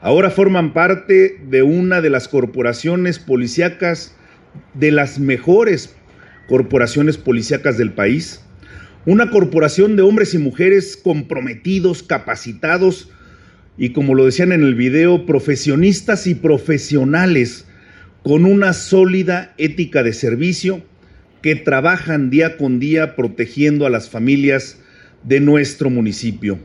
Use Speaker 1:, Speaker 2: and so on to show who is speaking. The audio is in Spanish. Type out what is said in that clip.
Speaker 1: ahora forman parte de una de las corporaciones policíacas, de las mejores corporaciones policíacas del país. Una corporación de hombres y mujeres comprometidos, capacitados y como lo decían en el video, profesionistas y profesionales con una sólida ética de servicio que trabajan día con día protegiendo a las familias de nuestro municipio.